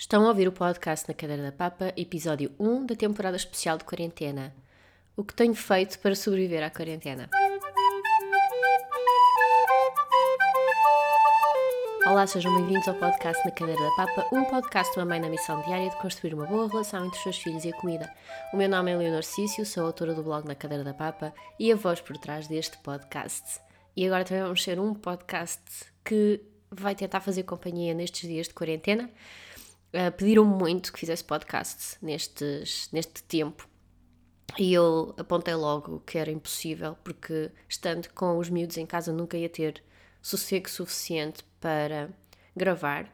Estão a ouvir o podcast na Cadeira da Papa, episódio 1 da temporada especial de quarentena. O que tenho feito para sobreviver à quarentena? Olá, sejam bem-vindos ao podcast na Cadeira da Papa, um podcast de uma mãe na missão diária de construir uma boa relação entre os seus filhos e a comida. O meu nome é Leonor Cício, sou autora do blog Na Cadeira da Papa e a voz por trás deste podcast. E agora também vamos ser um podcast que vai tentar fazer companhia nestes dias de quarentena Uh, Pediram-me muito que fizesse podcast nestes, neste tempo e eu apontei logo que era impossível, porque estando com os miúdos em casa nunca ia ter sossego suficiente para gravar.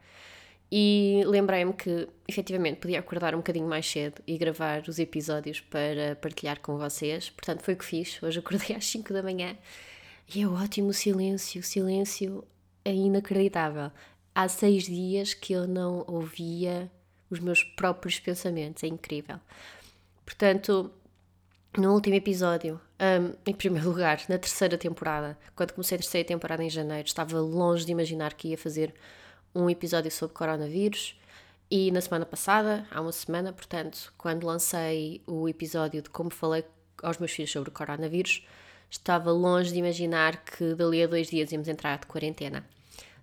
E lembrei-me que efetivamente podia acordar um bocadinho mais cedo e gravar os episódios para partilhar com vocês. Portanto, foi o que fiz. Hoje acordei às 5 da manhã e é ótimo o silêncio. Silêncio é inacreditável há seis dias que eu não ouvia os meus próprios pensamentos, é incrível. Portanto, no último episódio, um, em primeiro lugar, na terceira temporada, quando comecei a terceira temporada em janeiro, estava longe de imaginar que ia fazer um episódio sobre coronavírus. E na semana passada, há uma semana, portanto, quando lancei o episódio de como falei aos meus filhos sobre o coronavírus, estava longe de imaginar que dali a dois dias íamos entrar de quarentena.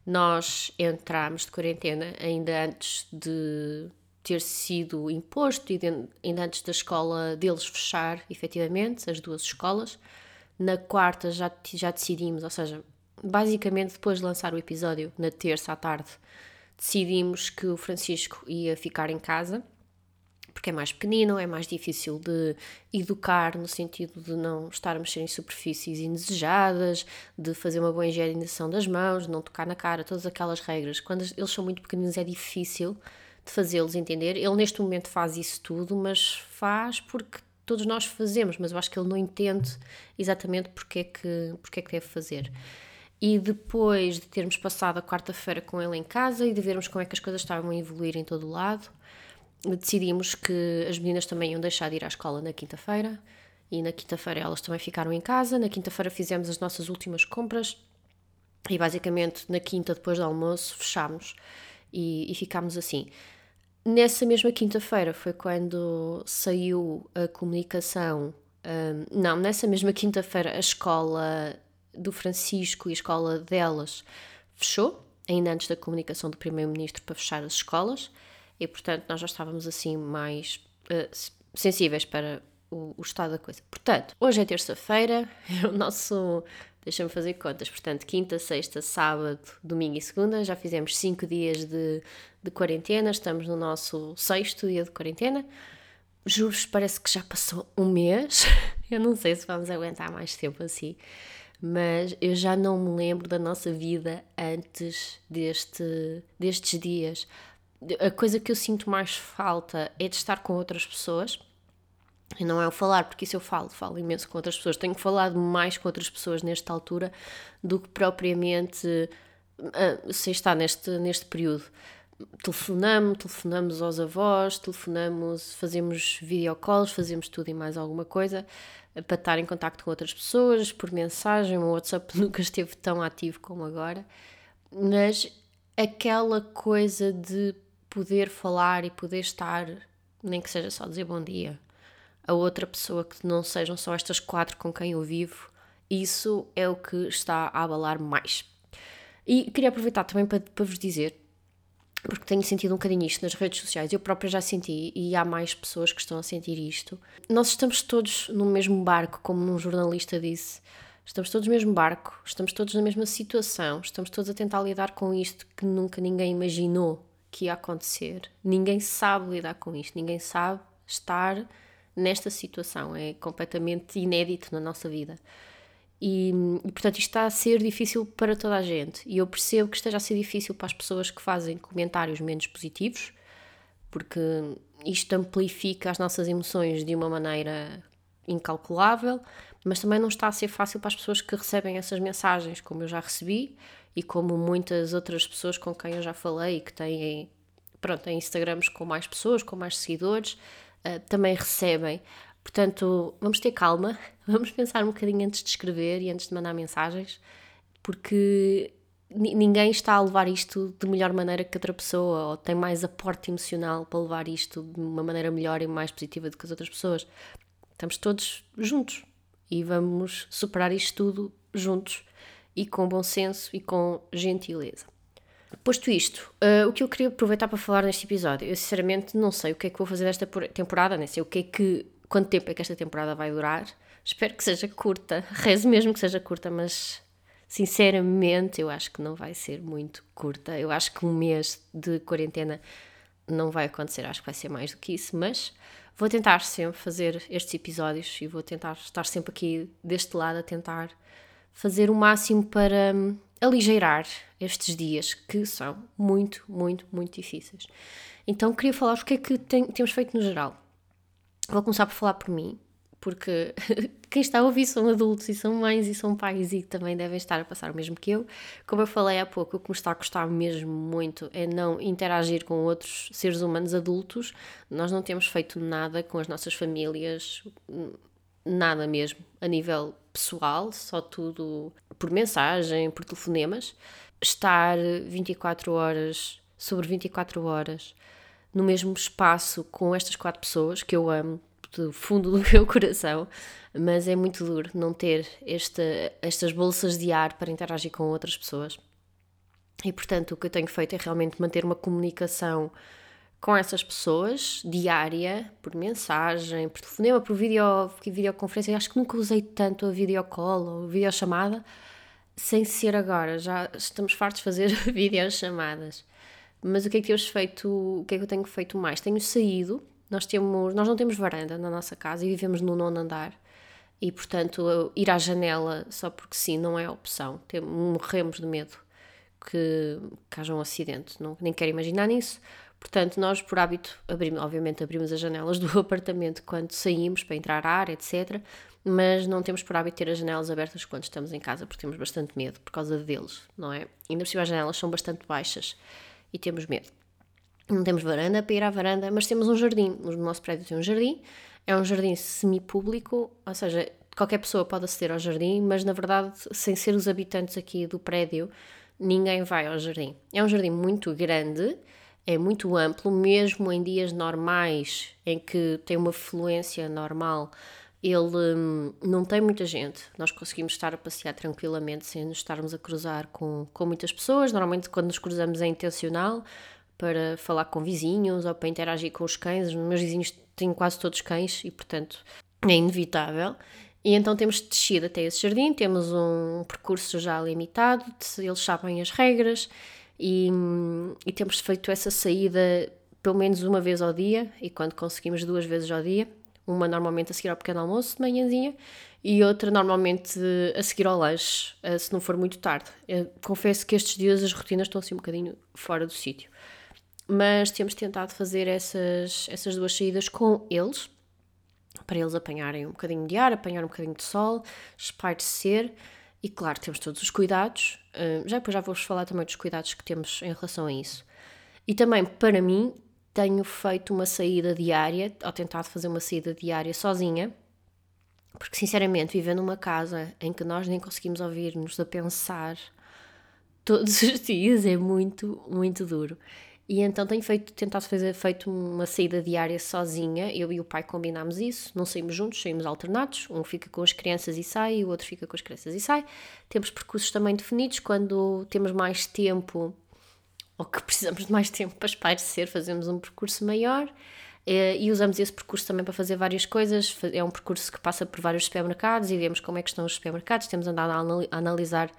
Nós entramos de quarentena ainda antes de ter sido imposto e ainda antes da escola deles fechar, efetivamente, as duas escolas. Na quarta já, já decidimos, ou seja, basicamente depois de lançar o episódio, na terça à tarde, decidimos que o Francisco ia ficar em casa porque é mais pequenino, é mais difícil de educar no sentido de não estar a mexer em superfícies indesejadas, de fazer uma boa higienização das mãos, de não tocar na cara, todas aquelas regras. Quando eles são muito pequeninos é difícil de fazê-los entender. Ele neste momento faz isso tudo, mas faz porque todos nós fazemos, mas eu acho que ele não entende exatamente porque é que, porque é que deve fazer. E depois de termos passado a quarta-feira com ele em casa e de vermos como é que as coisas estavam a evoluir em todo o lado, decidimos que as meninas também iam deixar de ir à escola na quinta-feira e na quinta-feira elas também ficaram em casa. Na quinta-feira fizemos as nossas últimas compras e basicamente na quinta, depois do almoço, fechámos e, e ficámos assim. Nessa mesma quinta-feira foi quando saiu a comunicação. Um, não, nessa mesma quinta-feira a escola do Francisco e a escola delas fechou, ainda antes da comunicação do Primeiro-Ministro para fechar as escolas e portanto nós já estávamos assim mais uh, sensíveis para o, o, estado da coisa. Portanto, hoje é terça-feira, é o nosso. Deixa-me fazer contas. Portanto, quinta, sexta, sábado, domingo e segunda, já fizemos cinco dias de, de quarentena, estamos no nosso sexto dia de quarentena. Juro-vos, parece que já passou um mês. Eu não sei se vamos aguentar mais tempo assim, mas eu já não me lembro da nossa vida antes deste, destes dias a coisa que eu sinto mais falta é de estar com outras pessoas. E não é o falar, porque isso eu falo, falo imenso com outras pessoas. Tenho falado mais com outras pessoas nesta altura do que propriamente uh, se está neste, neste período. Telefonamos, telefonamos aos avós, telefonamos, fazemos videocalls, fazemos tudo e mais alguma coisa para estar em contato com outras pessoas, por mensagem. O WhatsApp nunca esteve tão ativo como agora, mas aquela coisa de poder falar e poder estar, nem que seja só dizer bom dia, a outra pessoa que não sejam só estas quatro com quem eu vivo, isso é o que está a abalar mais. E queria aproveitar também para, para vos dizer, porque tenho sentido um bocadinho isto nas redes sociais, eu própria já senti e há mais pessoas que estão a sentir isto. Nós estamos todos no mesmo barco, como um jornalista disse. Estamos todos no mesmo barco, estamos todos na mesma situação, estamos todos a tentar lidar com isto que nunca ninguém imaginou que ia acontecer. Ninguém sabe lidar com isto, ninguém sabe estar nesta situação. É completamente inédito na nossa vida. E, e, portanto isto está a ser difícil para toda a gente. E eu percebo que esteja a ser difícil para as pessoas que fazem comentários menos positivos, porque isto amplifica as nossas emoções de uma maneira incalculável, mas também não está a ser fácil para as pessoas que recebem essas mensagens, como eu já recebi, e como muitas outras pessoas com quem eu já falei e que têm, pronto, têm Instagrams com mais pessoas, com mais seguidores, uh, também recebem. Portanto, vamos ter calma, vamos pensar um bocadinho antes de escrever e antes de mandar mensagens, porque ninguém está a levar isto de melhor maneira que outra pessoa, ou tem mais aporte emocional para levar isto de uma maneira melhor e mais positiva do que as outras pessoas. Estamos todos juntos e vamos superar isto tudo juntos e com bom senso e com gentileza. Posto isto, uh, o que eu queria aproveitar para falar neste episódio, eu sinceramente não sei o que é que vou fazer desta temporada, nem sei o que é que, quanto tempo é que esta temporada vai durar. Espero que seja curta, rezo mesmo que seja curta, mas sinceramente eu acho que não vai ser muito curta. Eu acho que um mês de quarentena não vai acontecer, acho que vai ser mais do que isso, mas vou tentar sempre fazer estes episódios e vou tentar estar sempre aqui deste lado a tentar fazer o máximo para hum, aligeirar estes dias que são muito, muito, muito difíceis. Então queria falar o que é que tem, temos feito no geral. Vou começar por falar por mim, porque quem está a ouvir são adultos e são mães e são pais e também devem estar a passar o mesmo que eu. Como eu falei há pouco, o que me está a custar mesmo muito é não interagir com outros seres humanos adultos. Nós não temos feito nada com as nossas famílias, nada mesmo, a nível pessoal, só tudo por mensagem, por telefonemas. Estar 24 horas sobre 24 horas no mesmo espaço com estas quatro pessoas que eu amo do fundo do meu coração, mas é muito duro não ter esta, estas bolsas de ar para interagir com outras pessoas. E portanto, o que eu tenho feito é realmente manter uma comunicação com essas pessoas, diária, por mensagem, por telefonema, por vídeo, videoconferência. Eu acho que nunca usei tanto a videocall ou videochamada, sem ser agora. Já estamos fartos de fazer videochamadas. Mas o que é que temos feito? O que é que eu tenho feito mais? Tenho saído. Nós, temos, nós não temos varanda na nossa casa e vivemos no nono andar. E, portanto, ir à janela só porque sim não é opção. morremos de medo que, que haja um acidente. Não, nem quero imaginar nisso. Portanto, nós, por hábito, abrimos, obviamente abrimos as janelas do apartamento quando saímos para entrar ar, etc. Mas não temos por hábito ter as janelas abertas quando estamos em casa, porque temos bastante medo por causa deles, não é? Ainda por cima as janelas são bastante baixas e temos medo. Não temos varanda para ir à varanda, mas temos um jardim. O nosso prédio tem um jardim, é um jardim semi-público, ou seja, qualquer pessoa pode aceder ao jardim, mas na verdade, sem ser os habitantes aqui do prédio, ninguém vai ao jardim. É um jardim muito grande é muito amplo, mesmo em dias normais em que tem uma fluência normal, ele hum, não tem muita gente. Nós conseguimos estar a passear tranquilamente sem nos estarmos a cruzar com, com muitas pessoas. Normalmente, quando nos cruzamos, é intencional para falar com vizinhos ou para interagir com os cães. Os meus vizinhos têm quase todos cães e, portanto, é inevitável. E então temos descido até esse jardim, temos um percurso já limitado, eles sabem as regras e, e temos feito essa saída pelo menos uma vez ao dia e quando conseguimos duas vezes ao dia, uma normalmente a seguir ao pequeno almoço de manhãzinha e outra normalmente a seguir ao lanche, eh, se não for muito tarde. Eu confesso que estes dias as rotinas estão assim um bocadinho fora do sítio. Mas temos tentado fazer essas, essas duas saídas com eles, para eles apanharem um bocadinho de ar, apanhar um bocadinho de sol, espairecer e claro, temos todos os cuidados, já depois já vou-vos falar também dos cuidados que temos em relação a isso. E também, para mim, tenho feito uma saída diária, ou tentado fazer uma saída diária sozinha, porque sinceramente, viver numa casa em que nós nem conseguimos ouvir-nos a pensar todos os dias é muito, muito duro. E então tenho feito, tentado fazer feito uma saída diária sozinha. Eu e o pai combinámos isso, não saímos juntos, saímos alternados. Um fica com as crianças e sai, o outro fica com as crianças e sai. Temos percursos também definidos. Quando temos mais tempo ou que precisamos de mais tempo para espairecer, fazemos um percurso maior. Eh, e usamos esse percurso também para fazer várias coisas. É um percurso que passa por vários supermercados e vemos como é que estão os supermercados. Temos andado a analisar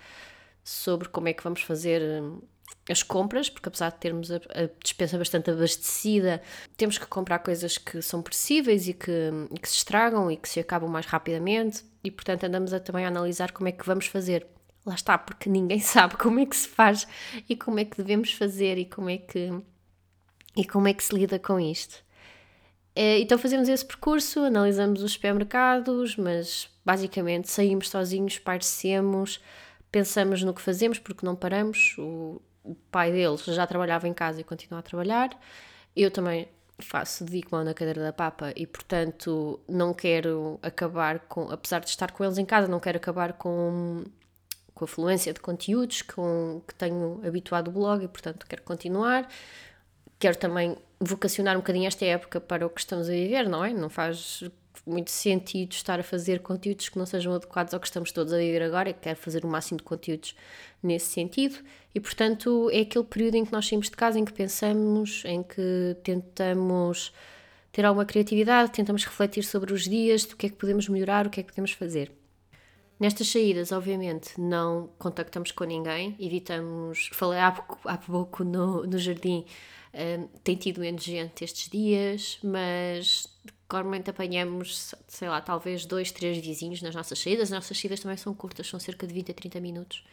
sobre como é que vamos fazer hum, as compras, porque apesar de termos a, a dispensa bastante abastecida, temos que comprar coisas que são perecíveis e que, e que se estragam e que se acabam mais rapidamente, e portanto andamos a, também a analisar como é que vamos fazer. Lá está, porque ninguém sabe como é que se faz e como é que devemos fazer e como é que, e como é que se lida com isto. É, então fazemos esse percurso, analisamos os supermercados, mas basicamente saímos sozinhos, parecemos, pensamos no que fazemos porque não paramos. O, o pai deles já trabalhava em casa e continua a trabalhar. Eu também faço, dedico-me na cadeira da papa e, portanto, não quero acabar com, apesar de estar com eles em casa, não quero acabar com, com a fluência de conteúdos com que tenho habituado o blog e, portanto, quero continuar. Quero também vocacionar um bocadinho esta época para o que estamos a viver, não é? Não faz muito sentido estar a fazer conteúdos que não sejam adequados ao que estamos todos a viver agora e quero fazer o máximo de conteúdos nesse sentido e portanto é aquele período em que nós saímos de casa, em que pensamos, em que tentamos ter alguma criatividade, tentamos refletir sobre os dias, do que é que podemos melhorar, o que é que podemos fazer. Nestas saídas, obviamente, não contactamos com ninguém, evitamos. Falei há pouco, há pouco no, no jardim, um, tem tido menos gente estes dias, mas normalmente apanhamos, sei lá, talvez dois, três vizinhos nas nossas saídas. As nossas saídas também são curtas, são cerca de 20 a 30 minutos.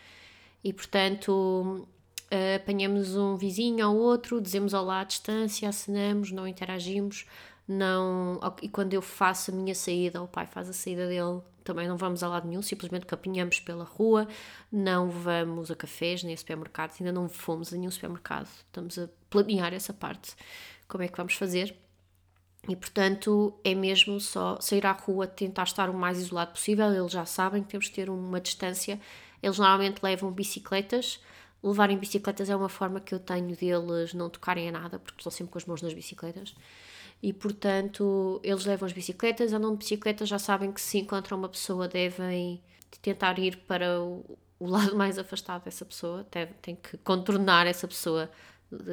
E portanto, uh, apanhamos um vizinho ao outro, dizemos olá à distância, acenamos, não interagimos. Não, e quando eu faço a minha saída, o pai faz a saída dele, também não vamos a lado nenhum, simplesmente caminhamos pela rua, não vamos a cafés nem a supermercados, ainda não fomos a nenhum supermercado. Estamos a planear essa parte, como é que vamos fazer. E portanto é mesmo só sair à rua, tentar estar o mais isolado possível. Eles já sabem que temos que ter uma distância. Eles normalmente levam bicicletas. Levarem bicicletas é uma forma que eu tenho deles não tocarem a nada, porque estão sempre com as mãos nas bicicletas e portanto eles levam as bicicletas, andam de bicicleta, já sabem que se encontram uma pessoa devem tentar ir para o, o lado mais afastado dessa pessoa, têm que contornar essa pessoa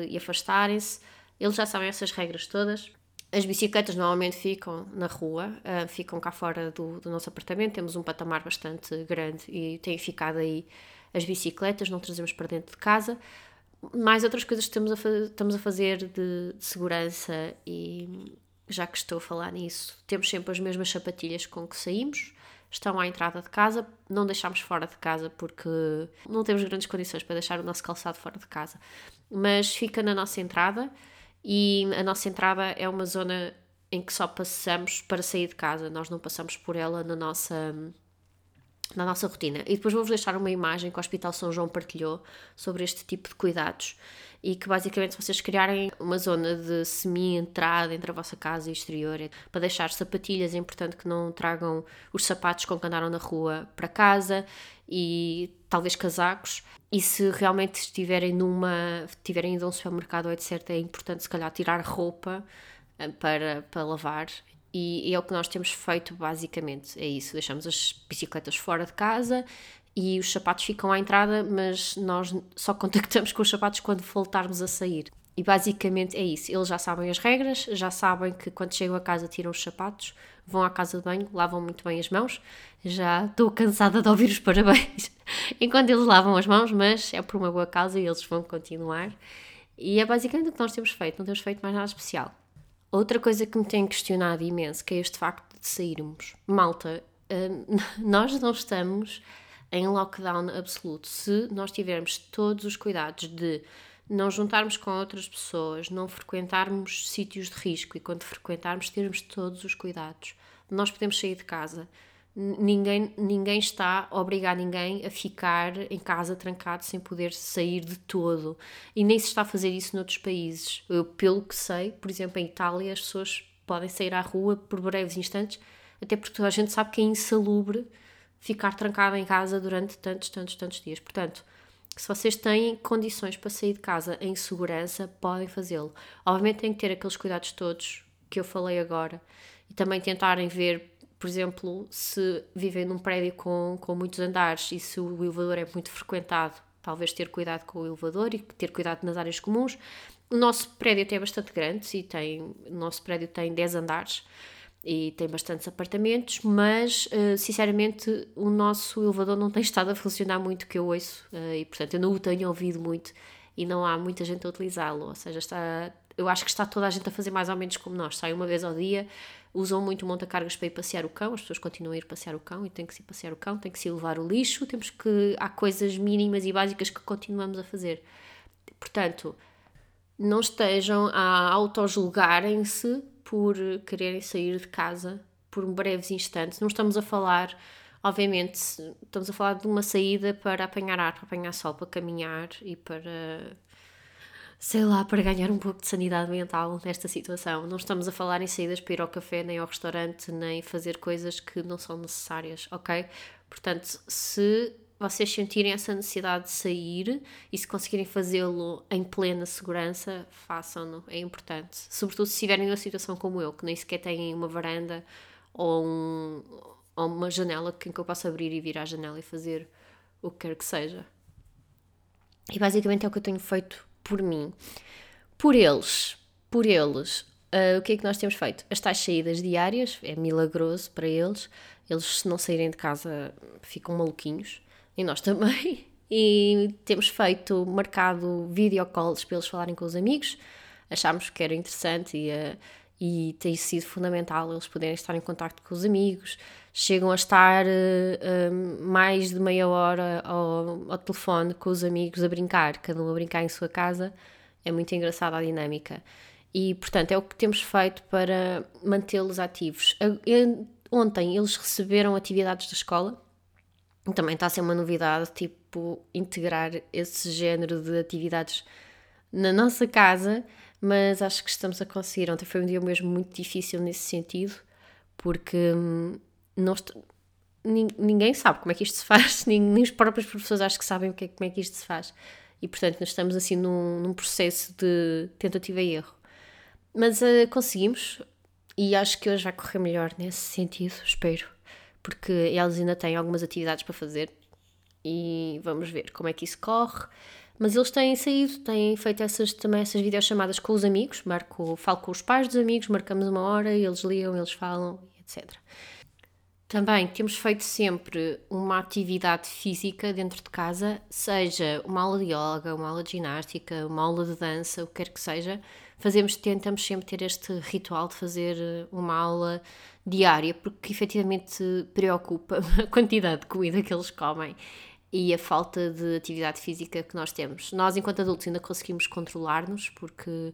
e afastarem-se. Eles já sabem essas regras todas. As bicicletas normalmente ficam na rua, uh, ficam cá fora do, do nosso apartamento, temos um patamar bastante grande e têm ficado aí as bicicletas, não trazemos para dentro de casa. Mais outras coisas que estamos a, estamos a fazer de, de, segurança e já que estou a falar nisso, temos sempre as mesmas sapatilhas com que saímos, estão à entrada de casa, não deixamos fora de casa porque não temos grandes condições para deixar o nosso calçado fora de casa, mas fica na nossa entrada e a nossa entrada é uma zona em que só passamos para sair de casa, nós não passamos por ela na nossa na nossa rotina. E depois vou-vos deixar uma imagem que o Hospital São João partilhou sobre este tipo de cuidados e que basicamente se vocês criarem uma zona de semi-entrada entre a vossa casa e o exterior, é para deixar sapatilhas, é importante que não tragam os sapatos com que andaram na rua para casa e talvez casacos. E se realmente estiverem numa, tiverem ido a um supermercado ou etc, é importante se calhar tirar roupa eh, para, para lavar e, é o que nós temos feito basicamente, é isso, deixamos as bicicletas fora de casa e os sapatos ficam à entrada, mas nós só contactamos com os sapatos quando voltarmos a sair. E basicamente é isso. Eles já sabem as regras, já sabem que quando chegam a casa tiram os sapatos, vão à casa de banho, lavam muito bem as mãos. Já estou cansada de ouvir os parabéns enquanto eles lavam as mãos, mas é por uma boa causa e eles vão continuar. E é basicamente o que nós temos feito, não temos feito mais nada especial. Outra coisa que me tem questionado imenso que é este facto de sairmos. Malta, hum, nós não estamos em lockdown absoluto. Se nós tivermos todos os cuidados de não juntarmos com outras pessoas, não frequentarmos sítios de risco e quando frequentarmos termos todos os cuidados, nós podemos sair de casa ninguém, ninguém está a obrigar ninguém a ficar em casa trancado sem poder sair de todo. E nem se está a fazer isso noutros países. Eu, pelo que sei, por exemplo, em Itália, as pessoas podem sair à rua por breves instantes, até porque a gente sabe que é insalubre ficar trancado em casa durante tantos, tantos, tantos dias. Portanto, se vocês têm condições para sair de casa em segurança, podem fazê-lo. Obviamente têm que ter aqueles cuidados todos que eu falei agora e também tentarem ver por exemplo, se vivem num prédio com, com muitos andares e se o elevador é muito frequentado, talvez ter cuidado com o elevador e ter cuidado nas áreas comuns. O nosso prédio é bastante grande e tem, o nosso prédio tem 10 andares e tem bastantes apartamentos, mas uh, sinceramente o nosso elevador não tem estado a funcionar muito que eu ouço uh, e portanto eu não o tenho ouvido muito e não há muita gente a utilizá-lo, ou seja, está, eu acho que está toda a gente a fazer mais ou menos como nós, sai uma vez ao dia, usam muito monta-cargas para ir passear o cão, as pessoas continuam a ir passear o cão e tem que se ir passear o cão, tem que se levar o lixo, temos que. Há coisas mínimas e básicas que continuamos a fazer. Portanto, não estejam a autojulgarem-se por quererem sair de casa por breves instantes. Não estamos a falar, obviamente, estamos a falar de uma saída para apanhar ar, para apanhar sol, para caminhar e para sei lá, para ganhar um pouco de sanidade mental nesta situação. Não estamos a falar em saídas para ir ao café, nem ao restaurante, nem fazer coisas que não são necessárias, ok? Portanto, se vocês sentirem essa necessidade de sair e se conseguirem fazê-lo em plena segurança, façam-no, é importante. Sobretudo se estiverem numa situação como eu, que nem sequer têm uma varanda ou, um, ou uma janela em que eu possa abrir e vir à janela e fazer o que quer que seja. E basicamente é o que eu tenho feito por mim. Por eles, por eles, uh, o que é que nós temos feito? As tais saídas diárias, é milagroso para eles. Eles, se não saírem de casa, ficam maluquinhos e nós também. E temos feito, marcado videocalls para eles falarem com os amigos. Achámos que era interessante e, uh, e tem sido fundamental eles poderem estar em contato com os amigos. Chegam a estar uh, mais de meia hora ao, ao, telefone com os amigos a brincar, cada um a brincar em sua casa. É muito engraçada a dinâmica. E, portanto, é o que temos feito para mantê-los ativos. Ontem eles receberam atividades da escola também está a ser uma novidade, tipo, integrar esse género de atividades na nossa casa, mas acho que estamos a conseguir. Ontem foi um dia mesmo muito difícil nesse sentido, porque hum, nós, ninguém sabe como é que isto se faz, nem, nem os próprios professores acho que sabem o que é, como é que isto se faz. E portanto, nós estamos assim num, num processo de tentativa e erro. Mas uh, conseguimos, e acho que hoje vai correr melhor nesse sentido, espero porque eles ainda têm algumas atividades para fazer e vamos ver como é que isso corre. Mas eles têm saído, têm feito essas, também essas videochamadas com os amigos, marco, falo com os pais dos amigos, marcamos uma hora, eles ligam, eles falam, etc. Também temos feito sempre uma atividade física dentro de casa, seja uma aula de yoga, uma aula de ginástica, uma aula de dança, o que quer que seja. Fazemos, tentamos sempre ter este ritual de fazer uma aula diária, porque efetivamente preocupa a quantidade de comida que eles comem e a falta de atividade física que nós temos. Nós, enquanto adultos, ainda conseguimos controlar-nos, porque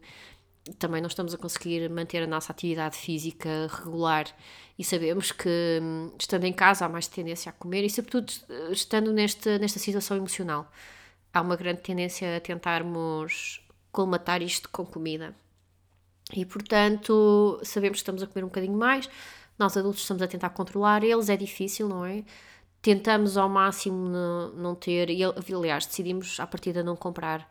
também não estamos a conseguir manter a nossa atividade física regular e sabemos que, estando em casa, há mais tendência a comer e, sobretudo, estando nesta, nesta situação emocional, há uma grande tendência a tentarmos colmatar isto com comida. E, portanto, sabemos que estamos a comer um bocadinho mais, nós adultos estamos a tentar controlar, eles é difícil, não é? Tentamos ao máximo não ter, e aliás, decidimos à partida não comprar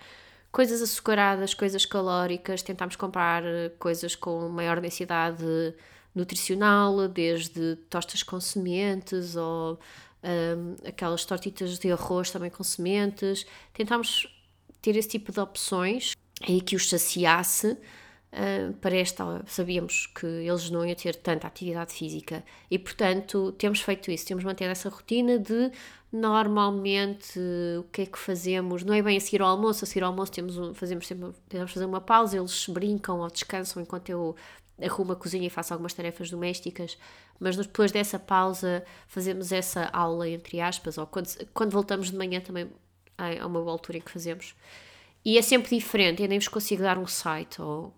coisas açucaradas, coisas calóricas, tentámos comprar eh, coisas com maior densidade nutricional, desde tostas com sementes ou um, aquelas tortitas de arroz também com sementes. Tentámos ter esse tipo de opções e que os saciasse Uh, para esta, sabíamos que eles não iam ter tanta atividade física e, portanto, temos feito isso, temos mantido essa rotina de normalmente o que é que fazemos, não é bem a seguir ao almoço, a seguir ao almoço temos um, fazemos sempre, tentamos fazer uma pausa, eles brincam ou descansam enquanto eu arrumo a cozinha e faço algumas tarefas domésticas, mas depois dessa pausa fazemos essa aula, entre aspas, ou quando, quando voltamos de manhã também há uma boa altura em que fazemos. E é sempre diferente, eu nem vos consigo dar um site ou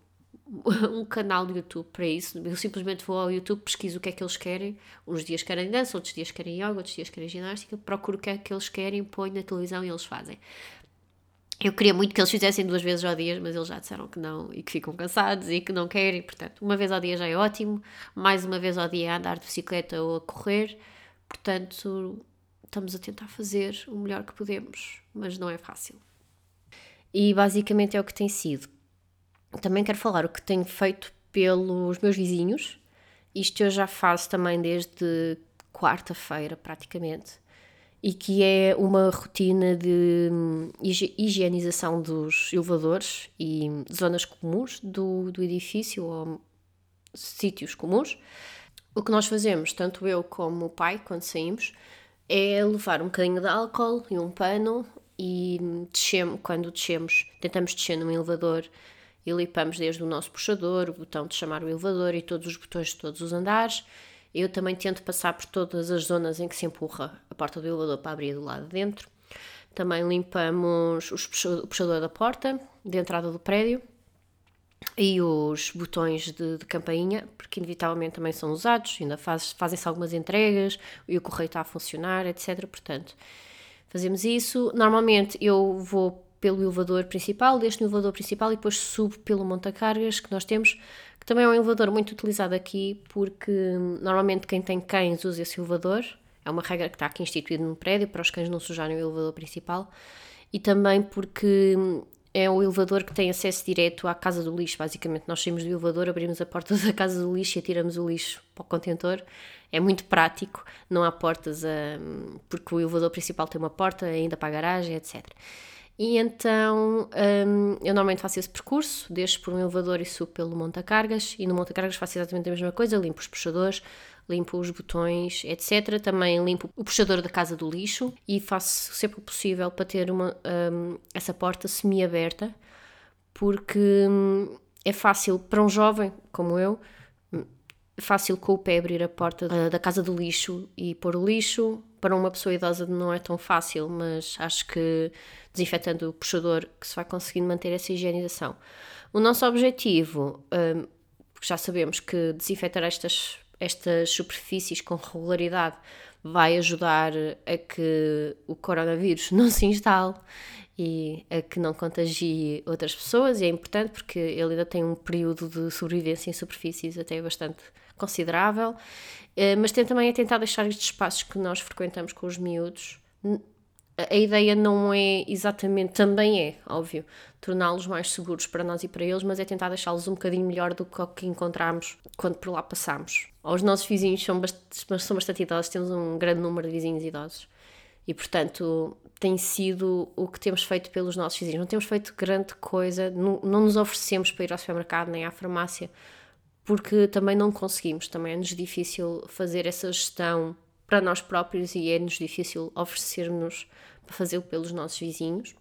um canal do YouTube para isso. Eu simplesmente vou ao YouTube, pesquiso o que é que eles querem. Uns dias querem dança, outros dias querem yoga, outros dias querem ginástica. Procuro o que é que eles querem, ponho na televisão e eles fazem. Eu queria muito que eles fizessem duas vezes ao dia, mas eles já disseram que não e que ficam cansados e que não querem. Portanto, uma vez ao dia já é ótimo. Mais uma vez ao dia a andar de bicicleta ou a correr. Portanto, estamos a tentar fazer o melhor que podemos, mas não é fácil. E basicamente é o que tem sido também quero falar o que tenho feito pelos meus vizinhos. Isto eu já faço também desde quarta-feira, praticamente. E que é uma rotina de hum, higienização dos elevadores e zonas comuns do, do edifício ou sítios comuns. O que nós fazemos, tanto eu como o pai, quando saímos, é levar um bocadinho de álcool e um pano e descemos, quando descemos, tentamos descer num elevador e limpamos desde o nosso puxador, o botão de chamar o elevador e todos os botões de todos os andares. Eu também tento passar por todas as zonas em que se empurra a porta do elevador para abrir do lado de dentro. Também limpamos o puxador da porta, de entrada do prédio, e os botões de, de, campainha, porque inevitavelmente também são usados, ainda faz, fazem-se algumas entregas e o correio está a funcionar, etc. Portanto, fazemos isso. Normalmente eu vou pelo elevador principal, deste no elevador principal e depois subo pelo monta-cargas que nós temos, que também é um elevador muito utilizado aqui porque hum, normalmente quem tem cães usa esse elevador, É uma regra que está aqui instituída no prédio para os cães não sujarem o elevador principal e também porque é o elevador que tem acesso direto à casa do lixo. Basicamente, nós saímos do elevador, abrimos a porta da casa do lixo e atiramos o lixo para o contentor. É muito prático, não há portas, a, porque o elevador principal tem uma porta ainda para a garagem, etc. E então um, eu normalmente faço esse percurso, deixo por um elevador e subo pelo monta-cargas, e no monta-cargas faço exatamente a mesma coisa, limpo os puxadores, limpo os botões, etc. Também limpo o puxador da casa do lixo e faço sempre o possível para ter uma, um, essa porta semi-aberta, porque um, é fácil para um jovem como eu, hum, fácil com o pé abrir a porta da, da casa do lixo e pôr o lixo. Para uma pessoa idosa não é tão fácil, mas acho que desinfetando o puxador, que se vai conseguindo manter essa higienização. O nosso objetivo, um, já sabemos que desinfetar estas, estas superfícies com regularidade vai ajudar a que o coronavírus não se instale e a que não contagie outras pessoas, e é importante porque ele ainda tem um período de sobrevivência em superfícies até bastante considerável, eh, mas tem também a tentar deixar estes espaços que nós frequentamos com os miúdos a ideia não é exatamente, também é, óbvio, torná-los mais seguros para nós e para eles, mas é tentar deixá-los um bocadinho melhor do que o que encontramos quando por lá passamos. Os nossos vizinhos são bastante, são bastante idosos, temos um grande número de vizinhos idosos e, portanto, tem sido o que temos feito pelos nossos vizinhos. Não temos feito grande coisa, não, não nos oferecemos para ir ao supermercado nem à farmácia, porque também não conseguimos, também é-nos difícil fazer essa gestão para nós próprios e é-nos difícil oferecer-nos para fazê-lo pelos nossos vizinhos.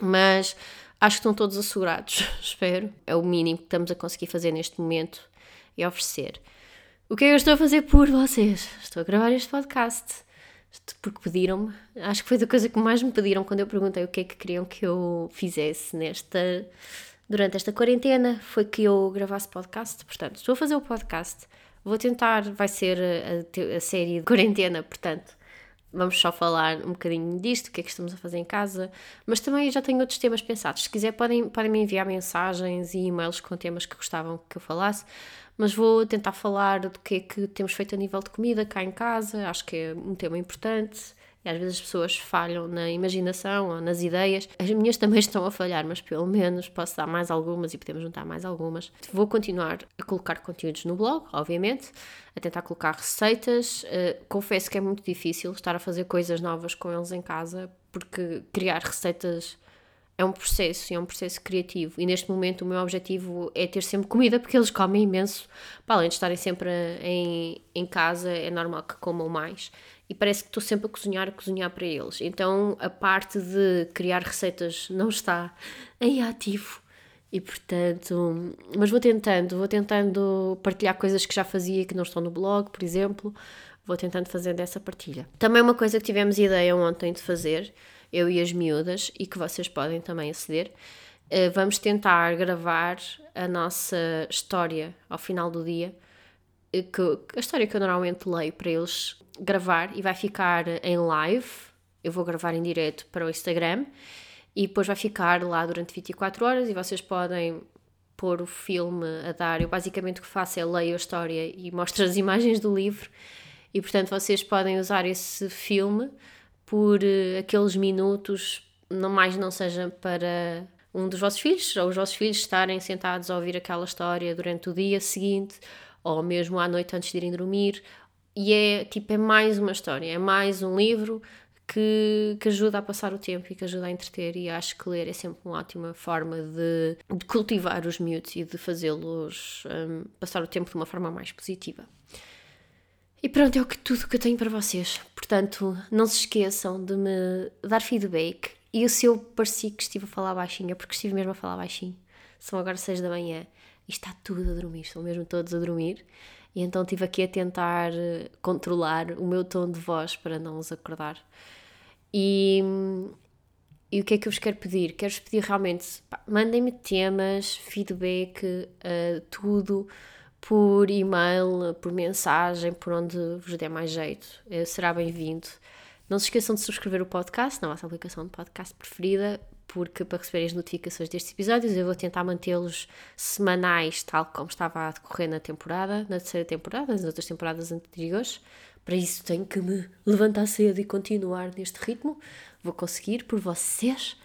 Mas acho que estão todos assegurados, espero. É o mínimo que estamos a conseguir fazer neste momento e oferecer. O que é que eu estou a fazer por vocês? Estou a gravar este podcast porque pediram-me. Acho que foi a coisa que mais me pediram quando eu perguntei o que é que queriam que eu fizesse nesta durante esta quarentena. Foi que eu gravasse podcast. Portanto, estou a fazer o podcast Vou tentar, vai ser a, a, série de quarentena, portanto, vamos só falar um bocadinho disto, o que é que estamos a fazer em casa, mas também já tenho outros temas pensados. Se quiser, podem, podem me enviar mensagens e e-mails com temas que gostavam que eu falasse, mas vou tentar falar do que é que temos feito a nível de comida cá em casa, acho que é um tema importante. E às vezes as pessoas falham na imaginação ou nas ideias. As minhas também estão a falhar, mas pelo menos posso dar mais algumas e podemos juntar mais algumas. Vou continuar a colocar conteúdos no blog, obviamente, a tentar colocar receitas. Uh, confesso que é muito difícil estar a fazer coisas novas com eles em casa, porque criar receitas é um processo, é um processo criativo. E neste momento o meu objetivo é ter sempre comida, porque eles comem imenso. Para além de estarem sempre em, em casa, é normal que comam mais e parece que estou sempre a cozinhar, a cozinhar para eles. Então a parte de criar receitas não está em ativo e portanto, mas vou tentando, vou tentando partilhar coisas que já fazia que não estão no blog, por exemplo, vou tentando fazer dessa partilha. Também uma coisa que tivemos ideia ontem de fazer, eu e as miúdas, e que vocês podem também aceder, eh, vamos tentar gravar a nossa história ao final do dia, eh, que, a história que eu normalmente leio para eles gravar e vai ficar em live. Eu vou gravar em direto para o Instagram e depois vai ficar lá durante 24 horas e vocês podem pôr o filme a dar. Eu basicamente o que faço é leio a história e mostro as imagens do livro e portanto vocês podem usar esse filme por uh, aqueles minutos, não mais não seja para um dos vossos filhos ou os vossos filhos estarem sentados a ouvir aquela história durante o dia seguinte ou mesmo à noite antes de irem dormir e é tipo, é mais uma história, é mais um livro que, que ajuda a passar o tempo e que ajuda a entreter e acho que ler é sempre uma ótima forma de, de cultivar os miúdos e de fazê-los um, passar o tempo de uma forma mais positiva. E pronto, é o que, tudo que eu tenho para vocês. Portanto, não se esqueçam de me dar feedback. E se eu pareci que estive a falar baixinho, é porque estive mesmo a falar baixinho. São agora seis da manhã e está tudo a dormir, estão mesmo todos a dormir. E então estive aqui a tentar eh, controlar o meu tom de voz para não os acordar. E, e o que é que eu vos quero pedir? Quero-vos pedir realmente, mandem-me temas, feedback, uh, tudo por e-mail, por mensagem, por onde vos der mais jeito. Uh, será bem-vindo. Não se esqueçam de subscrever o podcast na vossa aplicação de podcast preferida porque para receberem as notificações destes episódios eu vou tentar mantê-los semanais, tal como estava a decorrer na temporada, na terceira temporada, nas outras temporadas anteriores, Para isso tenho que me levantar cedo e continuar neste ritmo. Vou conseguir por vocês.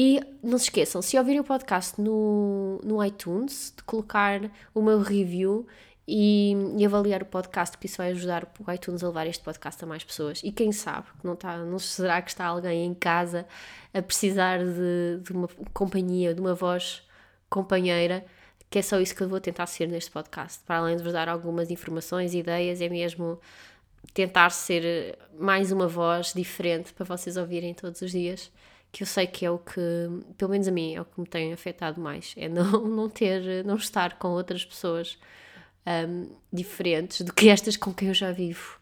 E não se esqueçam, se ouvirem o podcast no, no iTunes, de colocar o meu review e, e, avaliar o podcast, porque isso vai ajudar o iTunes a levar este podcast a mais pessoas. E quem sabe, não, está, não será que está alguém em casa a precisar de, de uma companhia, de uma voz companheira, que é só isso que eu vou tentar ser neste podcast. Para além de vos dar algumas informações, ideias, é mesmo tentar ser mais uma voz diferente para vocês ouvirem todos os dias que eu sei que é o que, pelo menos a mim, é o que me tem afetado mais, é não, não ter, não estar com outras pessoas um, diferentes do que estas com quem eu já vivo.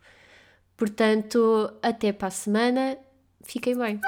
Portanto, até para a semana, fiquem bem.